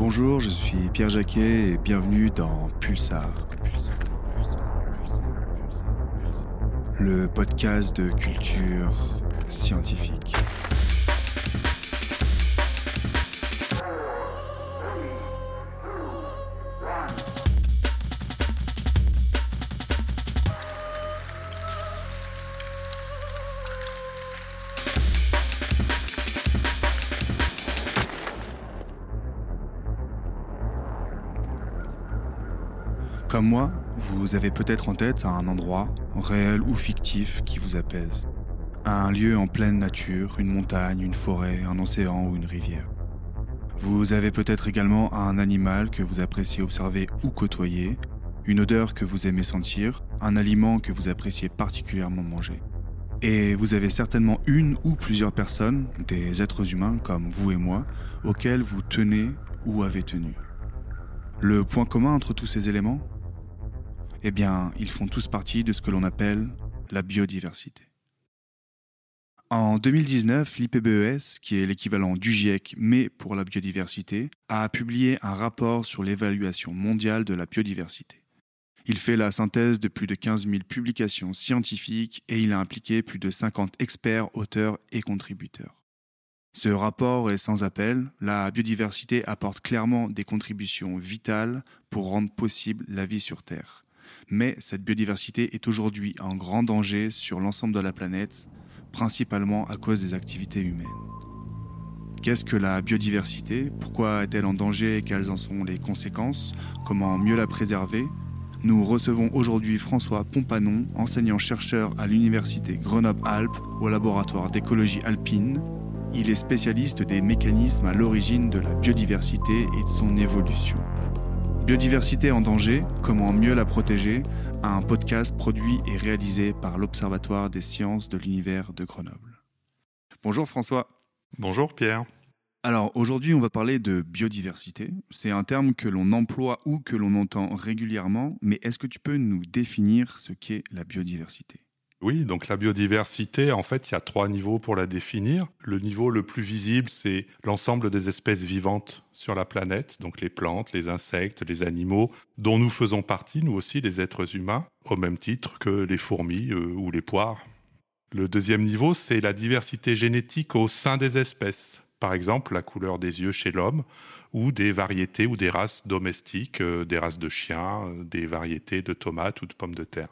Bonjour, je suis Pierre Jacquet et bienvenue dans Pulsar. Le podcast de culture scientifique. Vous avez peut-être en tête un endroit, réel ou fictif, qui vous apaise. Un lieu en pleine nature, une montagne, une forêt, un océan ou une rivière. Vous avez peut-être également un animal que vous appréciez observer ou côtoyer, une odeur que vous aimez sentir, un aliment que vous appréciez particulièrement manger. Et vous avez certainement une ou plusieurs personnes, des êtres humains comme vous et moi, auxquels vous tenez ou avez tenu. Le point commun entre tous ces éléments eh bien, ils font tous partie de ce que l'on appelle la biodiversité. En 2019, l'IPBES, qui est l'équivalent du GIEC mais pour la biodiversité, a publié un rapport sur l'évaluation mondiale de la biodiversité. Il fait la synthèse de plus de 15 000 publications scientifiques et il a impliqué plus de 50 experts, auteurs et contributeurs. Ce rapport est sans appel, la biodiversité apporte clairement des contributions vitales pour rendre possible la vie sur Terre mais cette biodiversité est aujourd'hui en grand danger sur l'ensemble de la planète, principalement à cause des activités humaines. Qu'est-ce que la biodiversité? Pourquoi est-elle en danger? Quelles en sont les conséquences? Comment mieux la préserver? Nous recevons aujourd'hui François Pompanon, enseignant-chercheur à l'Université Grenoble-Alpes au laboratoire d'écologie alpine. Il est spécialiste des mécanismes à l'origine de la biodiversité et de son évolution. Biodiversité en danger, comment mieux la protéger, un podcast produit et réalisé par l'Observatoire des sciences de l'univers de Grenoble. Bonjour François. Bonjour Pierre. Alors aujourd'hui on va parler de biodiversité. C'est un terme que l'on emploie ou que l'on entend régulièrement, mais est-ce que tu peux nous définir ce qu'est la biodiversité? Oui, donc la biodiversité, en fait, il y a trois niveaux pour la définir. Le niveau le plus visible, c'est l'ensemble des espèces vivantes sur la planète, donc les plantes, les insectes, les animaux, dont nous faisons partie, nous aussi, les êtres humains, au même titre que les fourmis euh, ou les poires. Le deuxième niveau, c'est la diversité génétique au sein des espèces. Par exemple, la couleur des yeux chez l'homme, ou des variétés ou des races domestiques, euh, des races de chiens, euh, des variétés de tomates ou de pommes de terre.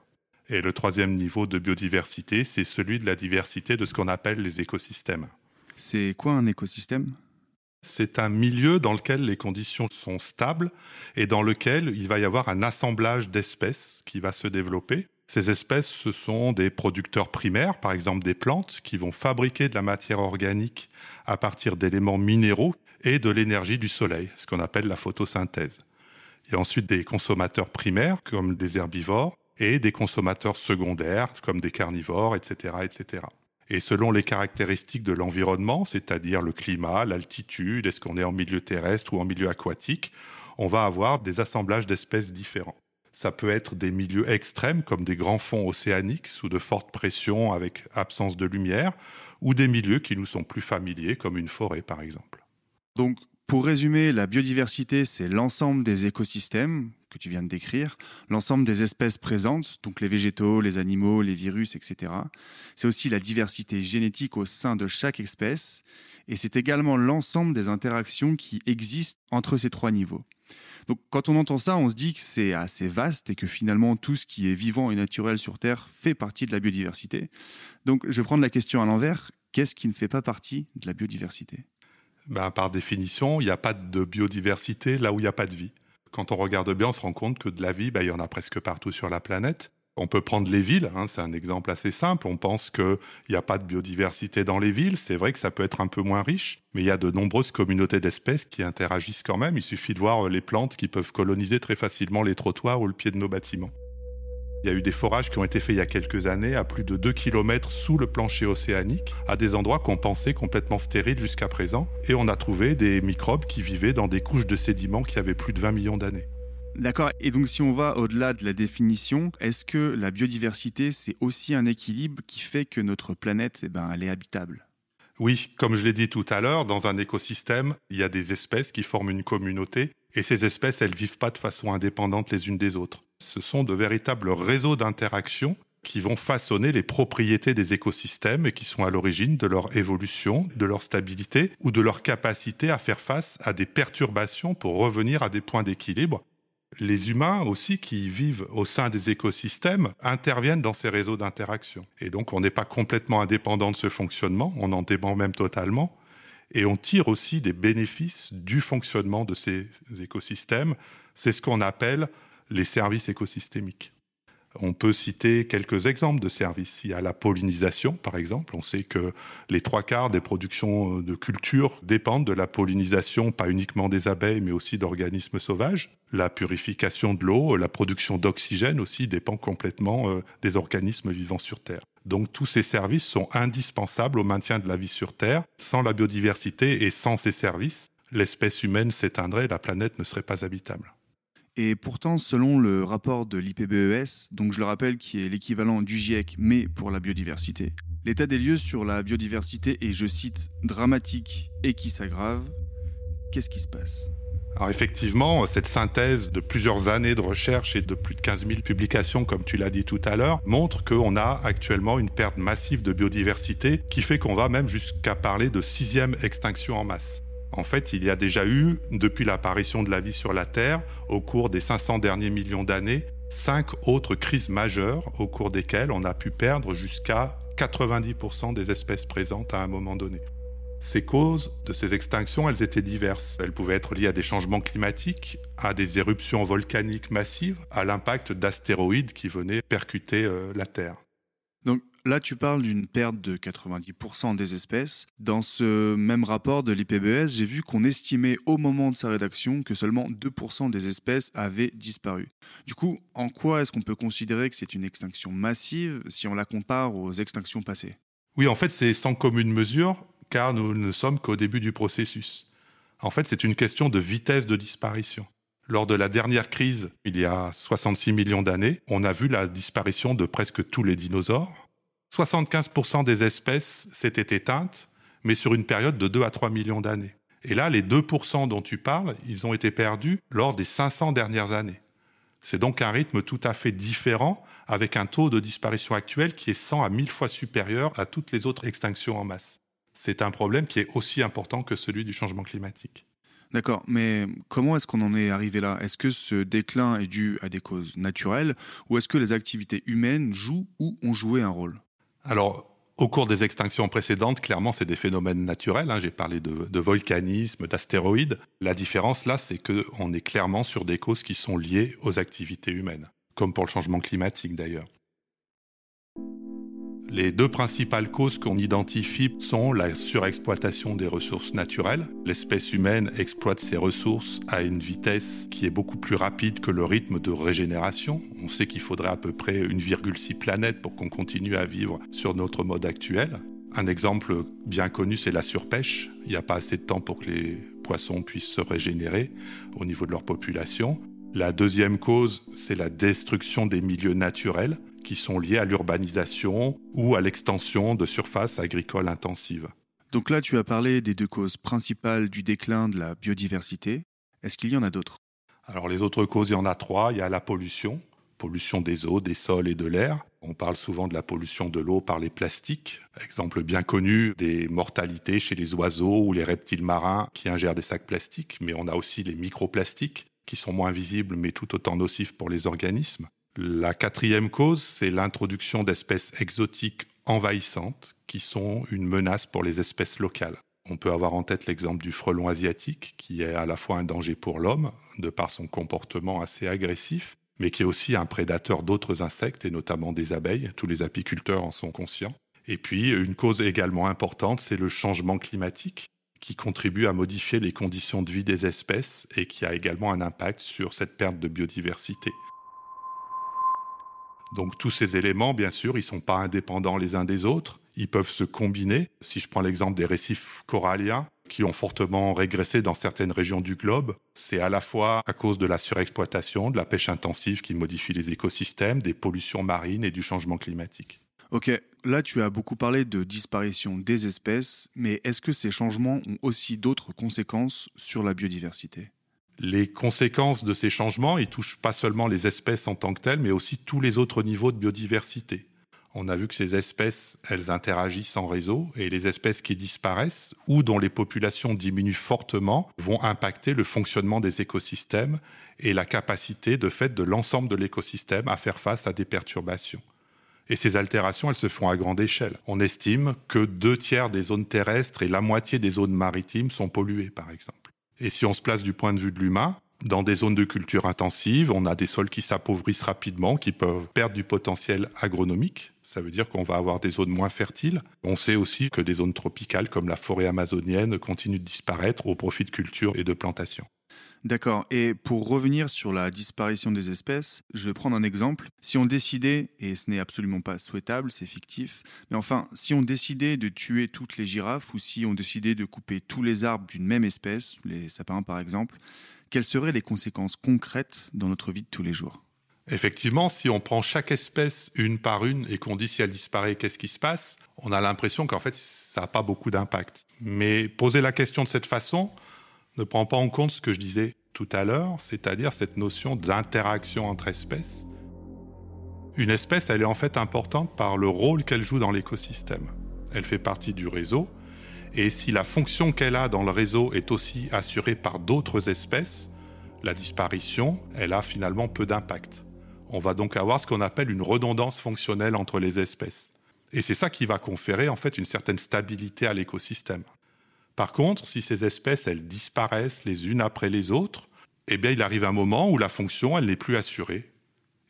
Et le troisième niveau de biodiversité, c'est celui de la diversité de ce qu'on appelle les écosystèmes. C'est quoi un écosystème? C'est un milieu dans lequel les conditions sont stables et dans lequel il va y avoir un assemblage d'espèces qui va se développer. Ces espèces, ce sont des producteurs primaires, par exemple des plantes, qui vont fabriquer de la matière organique à partir d'éléments minéraux et de l'énergie du soleil, ce qu'on appelle la photosynthèse. Il y a ensuite des consommateurs primaires, comme des herbivores, et des consommateurs secondaires comme des carnivores, etc., etc. Et selon les caractéristiques de l'environnement, c'est-à-dire le climat, l'altitude, est-ce qu'on est en milieu terrestre ou en milieu aquatique, on va avoir des assemblages d'espèces différents. Ça peut être des milieux extrêmes comme des grands fonds océaniques sous de fortes pressions avec absence de lumière, ou des milieux qui nous sont plus familiers comme une forêt par exemple. Donc pour résumer, la biodiversité, c'est l'ensemble des écosystèmes que tu viens de décrire, l'ensemble des espèces présentes, donc les végétaux, les animaux, les virus, etc. C'est aussi la diversité génétique au sein de chaque espèce, et c'est également l'ensemble des interactions qui existent entre ces trois niveaux. Donc quand on entend ça, on se dit que c'est assez vaste et que finalement tout ce qui est vivant et naturel sur Terre fait partie de la biodiversité. Donc je vais prendre la question à l'envers. Qu'est-ce qui ne fait pas partie de la biodiversité? Ben, par définition, il n'y a pas de biodiversité là où il n'y a pas de vie. Quand on regarde bien, on se rend compte que de la vie, ben, il y en a presque partout sur la planète. On peut prendre les villes, hein, c'est un exemple assez simple. On pense qu'il n'y a pas de biodiversité dans les villes. C'est vrai que ça peut être un peu moins riche, mais il y a de nombreuses communautés d'espèces qui interagissent quand même. Il suffit de voir les plantes qui peuvent coloniser très facilement les trottoirs ou le pied de nos bâtiments. Il y a eu des forages qui ont été faits il y a quelques années à plus de 2 km sous le plancher océanique, à des endroits qu'on pensait complètement stériles jusqu'à présent, et on a trouvé des microbes qui vivaient dans des couches de sédiments qui avaient plus de 20 millions d'années. D'accord. Et donc, si on va au-delà de la définition, est-ce que la biodiversité, c'est aussi un équilibre qui fait que notre planète, eh ben, elle est habitable? Oui, comme je l'ai dit tout à l'heure, dans un écosystème, il y a des espèces qui forment une communauté et ces espèces, elles vivent pas de façon indépendante les unes des autres. Ce sont de véritables réseaux d'interaction qui vont façonner les propriétés des écosystèmes et qui sont à l'origine de leur évolution, de leur stabilité ou de leur capacité à faire face à des perturbations pour revenir à des points d'équilibre. Les humains aussi qui vivent au sein des écosystèmes interviennent dans ces réseaux d'interaction. Et donc on n'est pas complètement indépendant de ce fonctionnement, on en dépend même totalement. Et on tire aussi des bénéfices du fonctionnement de ces écosystèmes. C'est ce qu'on appelle les services écosystémiques. On peut citer quelques exemples de services. Il y a la pollinisation, par exemple. On sait que les trois quarts des productions de culture dépendent de la pollinisation, pas uniquement des abeilles, mais aussi d'organismes sauvages. La purification de l'eau, la production d'oxygène aussi dépend complètement euh, des organismes vivant sur Terre. Donc tous ces services sont indispensables au maintien de la vie sur Terre. Sans la biodiversité et sans ces services, l'espèce humaine s'éteindrait, la planète ne serait pas habitable. Et pourtant, selon le rapport de l'IPBES, donc je le rappelle qui est l'équivalent du GIEC mais pour la biodiversité, l'état des lieux sur la biodiversité est, je cite, dramatique et qui s'aggrave. Qu'est-ce qui se passe? Alors effectivement, cette synthèse de plusieurs années de recherche et de plus de 15 000 publications, comme tu l'as dit tout à l'heure, montre qu'on a actuellement une perte massive de biodiversité qui fait qu'on va même jusqu'à parler de sixième extinction en masse. En fait, il y a déjà eu, depuis l'apparition de la vie sur la Terre, au cours des 500 derniers millions d'années, cinq autres crises majeures au cours desquelles on a pu perdre jusqu'à 90% des espèces présentes à un moment donné. Ces causes de ces extinctions, elles étaient diverses. Elles pouvaient être liées à des changements climatiques, à des éruptions volcaniques massives, à l'impact d'astéroïdes qui venaient percuter euh, la Terre. Là, tu parles d'une perte de 90% des espèces. Dans ce même rapport de l'IPBES, j'ai vu qu'on estimait au moment de sa rédaction que seulement 2% des espèces avaient disparu. Du coup, en quoi est-ce qu'on peut considérer que c'est une extinction massive si on la compare aux extinctions passées? Oui, en fait, c'est sans commune mesure car nous ne sommes qu'au début du processus. En fait, c'est une question de vitesse de disparition. Lors de la dernière crise, il y a 66 millions d'années, on a vu la disparition de presque tous les dinosaures. 75% des espèces s'étaient éteintes, mais sur une période de 2 à 3 millions d'années. Et là, les 2% dont tu parles, ils ont été perdus lors des 500 dernières années. C'est donc un rythme tout à fait différent, avec un taux de disparition actuel qui est 100 à 1000 fois supérieur à toutes les autres extinctions en masse c'est un problème qui est aussi important que celui du changement climatique. D'accord, mais comment est-ce qu'on en est arrivé là? Est-ce que ce déclin est dû à des causes naturelles ou est-ce que les activités humaines jouent ou ont joué un rôle? Alors, au cours des extinctions précédentes, clairement, c'est des phénomènes naturels. Hein. J'ai parlé de, de volcanisme, d'astéroïdes. La différence là, c'est qu'on est clairement sur des causes qui sont liées aux activités humaines, comme pour le changement climatique d'ailleurs. Les deux principales causes qu'on identifie sont la surexploitation des ressources naturelles. L'espèce humaine exploite ses ressources à une vitesse qui est beaucoup plus rapide que le rythme de régénération. On sait qu'il faudrait à peu près 1,6 planète pour qu'on continue à vivre sur notre mode actuel. Un exemple bien connu, c'est la surpêche. Il n'y a pas assez de temps pour que les poissons puissent se régénérer au niveau de leur population. La deuxième cause, c'est la destruction des milieux naturels qui sont liées à l'urbanisation ou à l'extension de surfaces agricoles intensives. Donc là, tu as parlé des deux causes principales du déclin de la biodiversité. Est-ce qu'il y en a d'autres? Alors les autres causes, il y en a trois. Il y a la pollution, pollution des eaux, des sols et de l'air. On parle souvent de la pollution de l'eau par les plastiques. Exemple bien connu des mortalités chez les oiseaux ou les reptiles marins qui ingèrent des sacs plastiques. Mais on a aussi les microplastiques qui sont moins visibles mais tout autant nocifs pour les organismes. La quatrième cause, c'est l'introduction d'espèces exotiques envahissantes qui sont une menace pour les espèces locales. On peut avoir en tête l'exemple du frelon asiatique, qui est à la fois un danger pour l'homme, de par son comportement assez agressif, mais qui est aussi un prédateur d'autres insectes, et notamment des abeilles. Tous les apiculteurs en sont conscients. Et puis, une cause également importante, c'est le changement climatique, qui contribue à modifier les conditions de vie des espèces et qui a également un impact sur cette perte de biodiversité. Donc tous ces éléments, bien sûr, ils ne sont pas indépendants les uns des autres, ils peuvent se combiner. Si je prends l'exemple des récifs coralliens, qui ont fortement régressé dans certaines régions du globe, c'est à la fois à cause de la surexploitation, de la pêche intensive qui modifie les écosystèmes, des pollutions marines et du changement climatique. Ok, là tu as beaucoup parlé de disparition des espèces, mais est-ce que ces changements ont aussi d'autres conséquences sur la biodiversité? Les conséquences de ces changements, ils touchent pas seulement les espèces en tant que telles, mais aussi tous les autres niveaux de biodiversité. On a vu que ces espèces, elles interagissent en réseau et les espèces qui disparaissent ou dont les populations diminuent fortement vont impacter le fonctionnement des écosystèmes et la capacité de fait de l'ensemble de l'écosystème à faire face à des perturbations. Et ces altérations, elles se font à grande échelle. On estime que deux tiers des zones terrestres et la moitié des zones maritimes sont polluées, par exemple. Et si on se place du point de vue de l'humain, dans des zones de culture intensive, on a des sols qui s'appauvrissent rapidement, qui peuvent perdre du potentiel agronomique. Ça veut dire qu'on va avoir des zones moins fertiles. On sait aussi que des zones tropicales comme la forêt amazonienne continuent de disparaître au profit de cultures et de plantations. D'accord. Et pour revenir sur la disparition des espèces, je vais prendre un exemple. Si on décidait, et ce n'est absolument pas souhaitable, c'est fictif, mais enfin, si on décidait de tuer toutes les girafes ou si on décidait de couper tous les arbres d'une même espèce, les sapins par exemple, quelles seraient les conséquences concrètes dans notre vie de tous les jours? Effectivement, si on prend chaque espèce une par une et qu'on dit si elle disparaît, qu'est-ce qui se passe? On a l'impression qu'en fait, ça n'a pas beaucoup d'impact. Mais poser la question de cette façon, ne prend pas en compte ce que je disais tout à l'heure, c'est-à-dire cette notion d'interaction entre espèces. Une espèce, elle est en fait importante par le rôle qu'elle joue dans l'écosystème. Elle fait partie du réseau, et si la fonction qu'elle a dans le réseau est aussi assurée par d'autres espèces, la disparition, elle a finalement peu d'impact. On va donc avoir ce qu'on appelle une redondance fonctionnelle entre les espèces. Et c'est ça qui va conférer en fait une certaine stabilité à l'écosystème. Par contre, si ces espèces, elles disparaissent les unes après les autres, eh bien, il arrive un moment où la fonction, elle n'est plus assurée.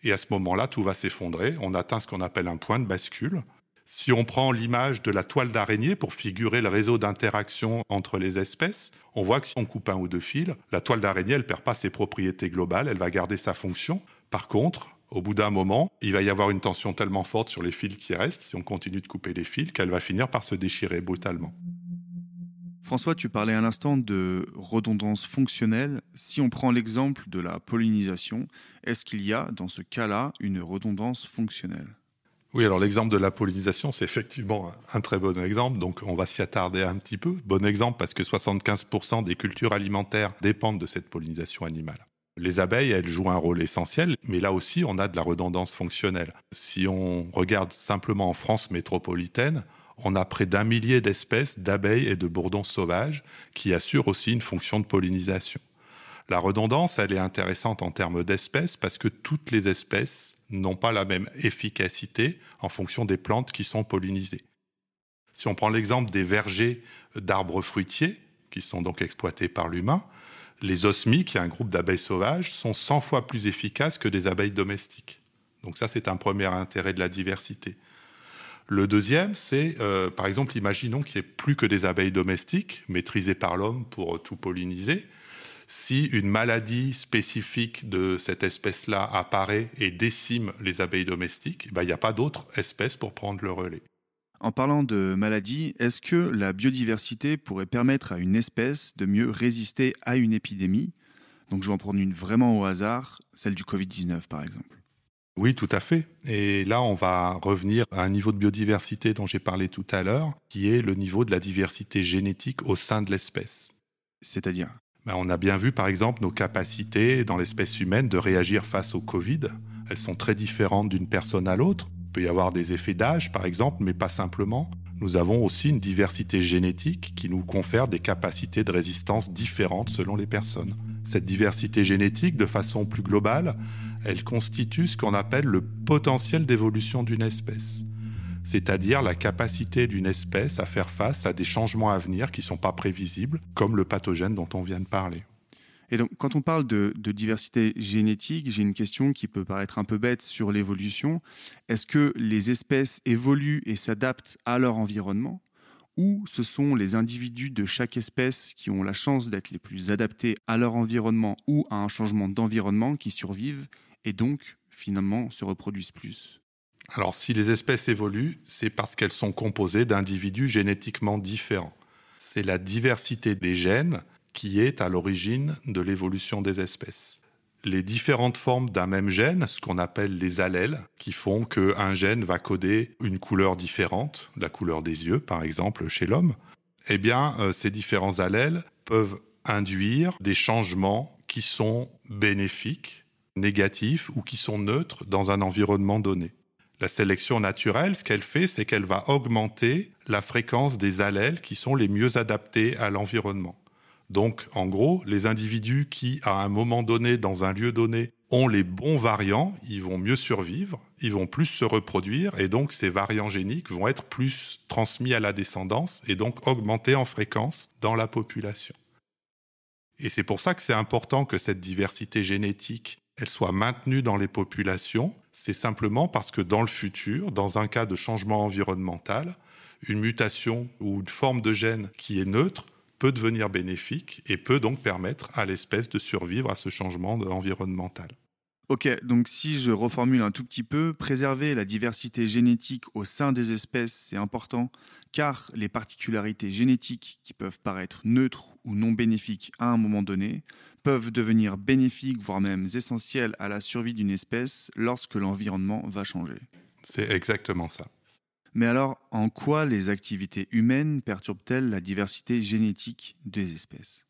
Et à ce moment-là, tout va s'effondrer. On atteint ce qu'on appelle un point de bascule. Si on prend l'image de la toile d'araignée pour figurer le réseau d'interaction entre les espèces, on voit que si on coupe un ou deux fils, la toile d'araignée, elle perd pas ses propriétés globales, elle va garder sa fonction. Par contre, au bout d'un moment, il va y avoir une tension tellement forte sur les fils qui restent, si on continue de couper les fils, qu'elle va finir par se déchirer brutalement. François, tu parlais à l'instant de redondance fonctionnelle. Si on prend l'exemple de la pollinisation, est-ce qu'il y a dans ce cas-là une redondance fonctionnelle? Oui, alors l'exemple de la pollinisation, c'est effectivement un très bon exemple, donc on va s'y attarder un petit peu. Bon exemple parce que 75% des cultures alimentaires dépendent de cette pollinisation animale. Les abeilles, elles jouent un rôle essentiel, mais là aussi, on a de la redondance fonctionnelle. Si on regarde simplement en France métropolitaine, on a près d'un millier d'espèces d'abeilles et de bourdons sauvages qui assurent aussi une fonction de pollinisation. La redondance, elle est intéressante en termes d'espèces parce que toutes les espèces n'ont pas la même efficacité en fonction des plantes qui sont pollinisées. Si on prend l'exemple des vergers d'arbres fruitiers, qui sont donc exploités par l'humain, les osmies, qui est un groupe d'abeilles sauvages, sont 100 fois plus efficaces que des abeilles domestiques. Donc ça, c'est un premier intérêt de la diversité. Le deuxième, c'est, euh, par exemple, imaginons qu'il n'y ait plus que des abeilles domestiques, maîtrisées par l'homme pour tout polliniser. Si une maladie spécifique de cette espèce-là apparaît et décime les abeilles domestiques, ben, il n'y a pas d'autres espèces pour prendre le relais. En parlant de maladie, est-ce que la biodiversité pourrait permettre à une espèce de mieux résister à une épidémie? Donc je vais en prendre une vraiment au hasard, celle du Covid-19 par exemple. Oui, tout à fait. Et là, on va revenir à un niveau de biodiversité dont j'ai parlé tout à l'heure, qui est le niveau de la diversité génétique au sein de l'espèce. C'est-à-dire? Ben, On a bien vu, par exemple, nos capacités dans l'espèce humaine de réagir face au Covid. Elles sont très différentes d'une personne à l'autre. Il peut y avoir des effets d'âge, par exemple, mais pas simplement. Nous avons aussi une diversité génétique qui nous confère des capacités de résistance différentes selon les personnes. Cette diversité génétique, de façon plus globale, elle constitue ce qu'on appelle le potentiel d'évolution d'une espèce, c'est-à-dire la capacité d'une espèce à faire face à des changements à venir qui ne sont pas prévisibles, comme le pathogène dont on vient de parler. Et donc, quand on parle de, diversité génétique, j'ai une question qui peut paraître un peu bête sur l'évolution. Est-ce que les espèces évoluent et s'adaptent à leur environnement ou ce sont les individus de chaque espèce qui ont la chance d'être les plus adaptés à leur environnement ou à un changement d'environnement qui survivent et donc finalement se reproduisent plus Alors si les espèces évoluent, c'est parce qu'elles sont composées d'individus génétiquement différents. C'est la diversité des gènes qui est à l'origine de l'évolution des espèces. les différentes formes d'un même gène, ce qu'on appelle les allèles, qui font qu'un gène va coder une couleur différente, la couleur des yeux par exemple chez l'homme, eh bien euh, ces différents allèles peuvent induire des changements qui sont bénéfiques, négatifs ou qui sont neutres dans un environnement donné. La sélection naturelle, ce qu'elle fait, c'est qu'elle va augmenter la fréquence des allèles qui sont les mieux adaptés à l'environnement. Donc, en gros, les individus qui, à un moment donné, dans un lieu donné, ont les bons variants, ils vont mieux survivre, ils vont plus se reproduire, et donc ces variants géniques vont être plus transmis à la descendance, et donc augmenter en fréquence dans la population. Et c'est pour ça que c'est important que cette diversité génétique, elle soit maintenue dans les populations. C'est simplement parce que dans le futur, dans un cas de changement environnemental, une mutation ou une forme de gène qui est neutre peut devenir bénéfique et peut donc permettre à l'espèce de survivre à ce changement environnemental. Ok, donc si je reformule un tout petit peu, préserver la diversité génétique au sein des espèces, c'est important, car les particularités génétiques qui peuvent paraître neutres ou non bénéfiques à un moment donné peuvent devenir bénéfiques, voire même essentielles à la survie d'une espèce lorsque l'environnement va changer. C'est exactement ça. Mais alors, en quoi les activités humaines perturbent-elles la diversité génétique des espèces?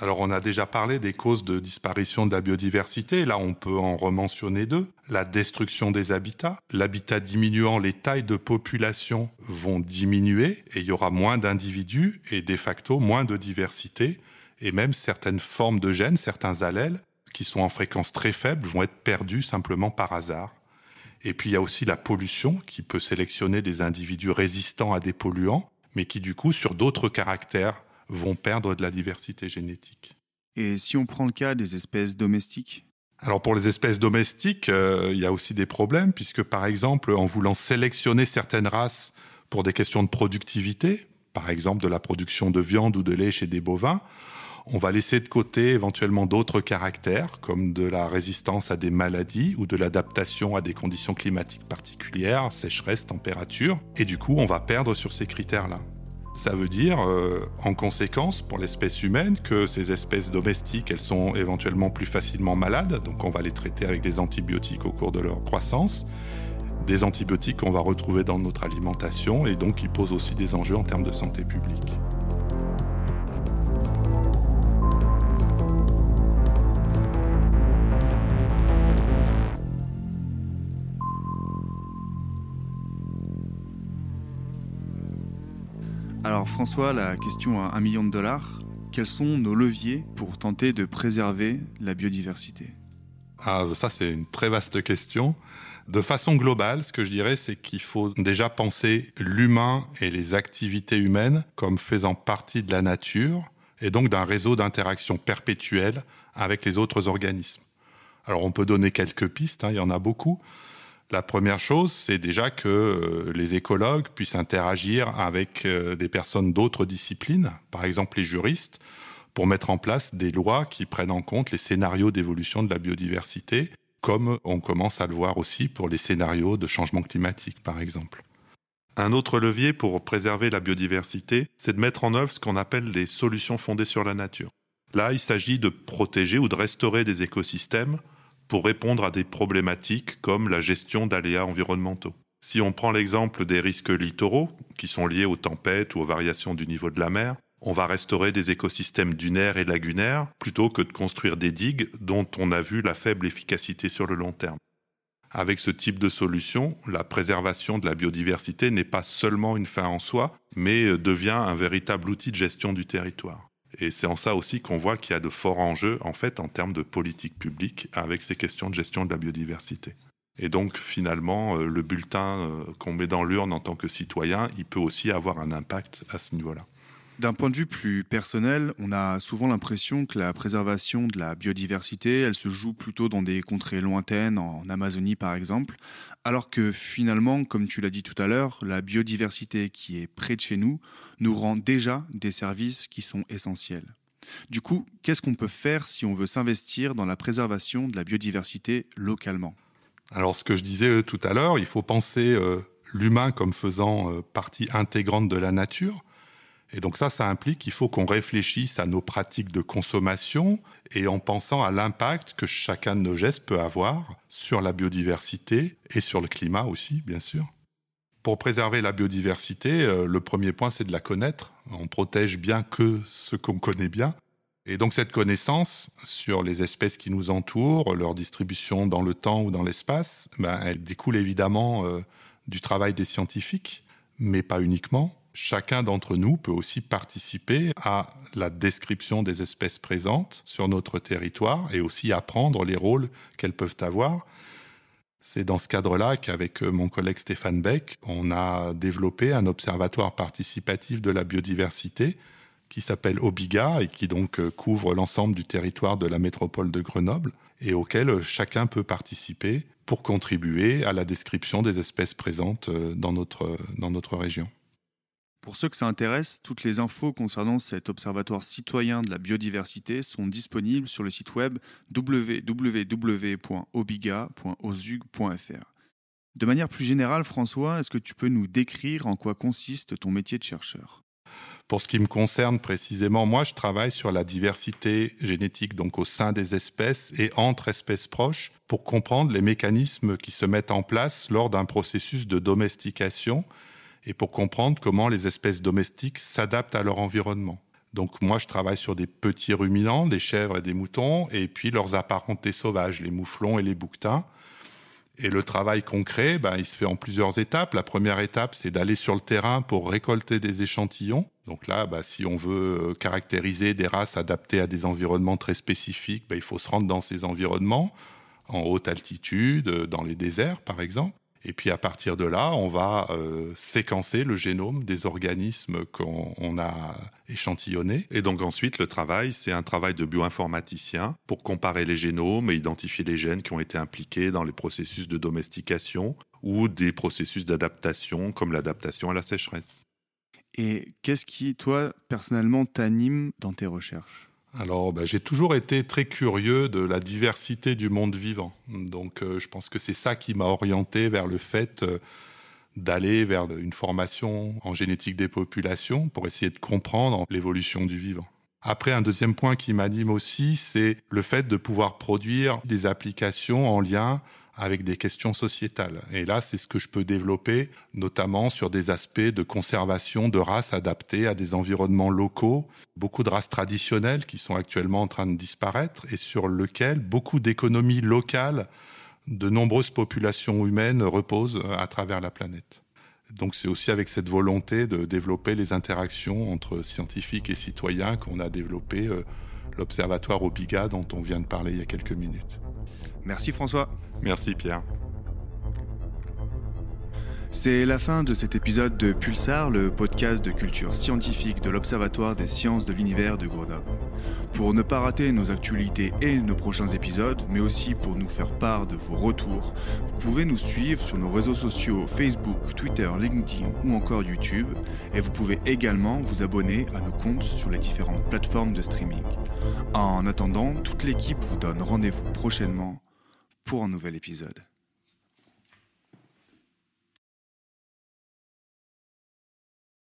Alors on a déjà parlé des causes de disparition de la biodiversité, là on peut en rementionner deux. La destruction des habitats. L'habitat diminuant, les tailles de population vont diminuer et il y aura moins d'individus et de facto moins de diversité et même certaines formes de gènes, certains allèles qui sont en fréquence très faible vont être perdus simplement par hasard. Et puis il y a aussi la pollution qui peut sélectionner des individus résistants à des polluants, mais qui du coup, sur d'autres caractères, vont perdre de la diversité génétique. Et si on prend le cas des espèces domestiques? Alors pour les espèces domestiques, euh, il y a aussi des problèmes, puisque par exemple, en voulant sélectionner certaines races pour des questions de productivité, par exemple de la production de viande ou de lait chez des bovins, on va laisser de côté éventuellement d'autres caractères, comme de la résistance à des maladies ou de l'adaptation à des conditions climatiques particulières, sécheresse, température, et du coup on va perdre sur ces critères-là. Ça veut dire, euh, en conséquence, pour l'espèce humaine, que ces espèces domestiques, elles sont éventuellement plus facilement malades, donc on va les traiter avec des antibiotiques au cours de leur croissance, des antibiotiques qu'on va retrouver dans notre alimentation, et donc qui posent aussi des enjeux en termes de santé publique. François, la question à un million de dollars, quels sont nos leviers pour tenter de préserver la biodiversité? Ah, Ça, c'est une très vaste question. De façon globale, ce que je dirais, c'est qu'il faut déjà penser l'humain et les activités humaines comme faisant partie de la nature et donc d'un réseau d'interaction perpétuelle avec les autres organismes. Alors on peut donner quelques pistes, hein, il y en a beaucoup. La première chose, c'est déjà que euh, les écologues puissent interagir avec euh, des personnes d'autres disciplines, par exemple les juristes, pour mettre en place des lois qui prennent en compte les scénarios d'évolution de la biodiversité, comme on commence à le voir aussi pour les scénarios de changement climatique, par exemple. Un autre levier pour préserver la biodiversité, c'est de mettre en œuvre ce qu'on appelle les solutions fondées sur la nature. Là, il s'agit de protéger ou de restaurer des écosystèmes pour répondre à des problématiques comme la gestion d'aléas environnementaux. Si on prend l'exemple des risques littoraux, qui sont liés aux tempêtes ou aux variations du niveau de la mer, on va restaurer des écosystèmes dunaires et lagunaires plutôt que de construire des digues dont on a vu la faible efficacité sur le long terme. Avec ce type de solution, la préservation de la biodiversité n'est pas seulement une fin en soi, mais devient un véritable outil de gestion du territoire. Et c'est en ça aussi qu'on voit qu'il y a de forts enjeux, en fait, en termes de politique publique avec ces questions de gestion de la biodiversité. Et donc, finalement, euh, le bulletin euh, qu'on met dans l'urne en tant que citoyen, il peut aussi avoir un impact à ce niveau-là. D'un point de vue plus personnel, on a souvent l'impression que la préservation de la biodiversité, elle se joue plutôt dans des contrées lointaines, en Amazonie par exemple, alors que finalement, comme tu l'as dit tout à l'heure, la biodiversité qui est près de chez nous nous rend déjà des services qui sont essentiels. Du coup, qu'est-ce qu'on peut faire si on veut s'investir dans la préservation de la biodiversité localement? Alors, ce que je disais euh, tout à l'heure, il faut penser euh, l'humain comme faisant euh, partie intégrante de la nature Et donc ça, ça implique qu'il faut qu'on réfléchisse à nos pratiques de consommation et en pensant à l'impact que chacun de nos gestes peut avoir sur la biodiversité et sur le climat aussi, bien sûr. Pour préserver la biodiversité, euh, le premier point, c'est de la connaître. On protège bien que ce qu'on connaît bien. Et donc cette connaissance sur les espèces qui nous entourent, leur distribution dans le temps ou dans l'espace, ben, elle découle évidemment euh, du travail des scientifiques, mais pas uniquement. Chacun d'entre nous peut aussi participer à la description des espèces présentes sur notre territoire et aussi apprendre les rôles qu'elles peuvent avoir. C'est dans ce cadre-là qu'avec euh, mon collègue Stéphane Beck, on a développé un observatoire participatif de la biodiversité qui s'appelle Obiga et qui donc euh, couvre l'ensemble du territoire de la métropole de Grenoble et auquel euh, chacun peut participer pour contribuer à la description des espèces présentes dans notre, dans notre région. Pour ceux que ça intéresse, toutes les infos concernant cet observatoire citoyen de la biodiversité sont disponibles sur le site web www.obiga.osug.fr. De manière plus générale, François, est-ce que tu peux nous décrire en quoi consiste ton métier de chercheur? Pour ce qui me concerne précisément, moi, je travaille sur la diversité génétique, donc au sein des espèces et entre espèces proches, pour comprendre les mécanismes qui se mettent en place lors d'un processus de domestication et pour comprendre comment les espèces domestiques s'adaptent à leur environnement. Donc moi, je travaille sur des petits ruminants, des chèvres et des moutons, et puis leurs apparentés sauvages, les mouflons et les bouquetins. Et le travail concret, ben, il se fait en plusieurs étapes. La première étape, c'est d'aller sur le terrain pour récolter des échantillons. Donc là, ben, si on veut euh, caractériser des races adaptées à des environnements très spécifiques, ben, il faut se rendre dans ces environnements, en haute altitude, euh, dans les déserts par exemple. Et puis à partir de là, on va euh, séquencer le génome des organismes qu'on a échantillonnés. Et donc ensuite, le travail, c'est un travail de bioinformaticien pour comparer les génomes et identifier les gènes qui ont été impliqués dans les processus de domestication ou des processus d'adaptation comme l'adaptation à la sécheresse. Et qu'est-ce qui, toi, personnellement, t'anime dans tes recherches? Alors, ben, j'ai toujours été très curieux de la diversité du monde vivant. Donc, euh, je pense que c'est ça qui m'a orienté vers le fait euh, d'aller vers une formation en génétique des populations pour essayer de comprendre l'évolution du vivant. Après, un deuxième point qui m'anime aussi, c'est le fait de pouvoir produire des applications en lien avec des questions sociétales. Et là, c'est ce que je peux développer, notamment sur des aspects de conservation de races adaptées à des environnements locaux, beaucoup de races traditionnelles qui sont actuellement en train de disparaître et sur lesquelles beaucoup d'économies locales de nombreuses populations humaines reposent à travers la planète. Donc c'est aussi avec cette volonté de développer les interactions entre scientifiques et citoyens qu'on a développé euh, l'observatoire Obiga dont on vient de parler il y a quelques minutes. Merci François. Merci Pierre. C'est la fin de cet épisode de Pulsar, le podcast de culture scientifique de l'Observatoire des sciences de l'univers de Grenoble. Pour ne pas rater nos actualités et nos prochains épisodes, mais aussi pour nous faire part de vos retours, vous pouvez nous suivre sur nos réseaux sociaux Facebook, Twitter, LinkedIn ou encore YouTube, et vous pouvez également vous abonner à nos comptes sur les différentes plateformes de streaming. En attendant, toute l'équipe vous donne rendez-vous prochainement pour un nouvel épisode.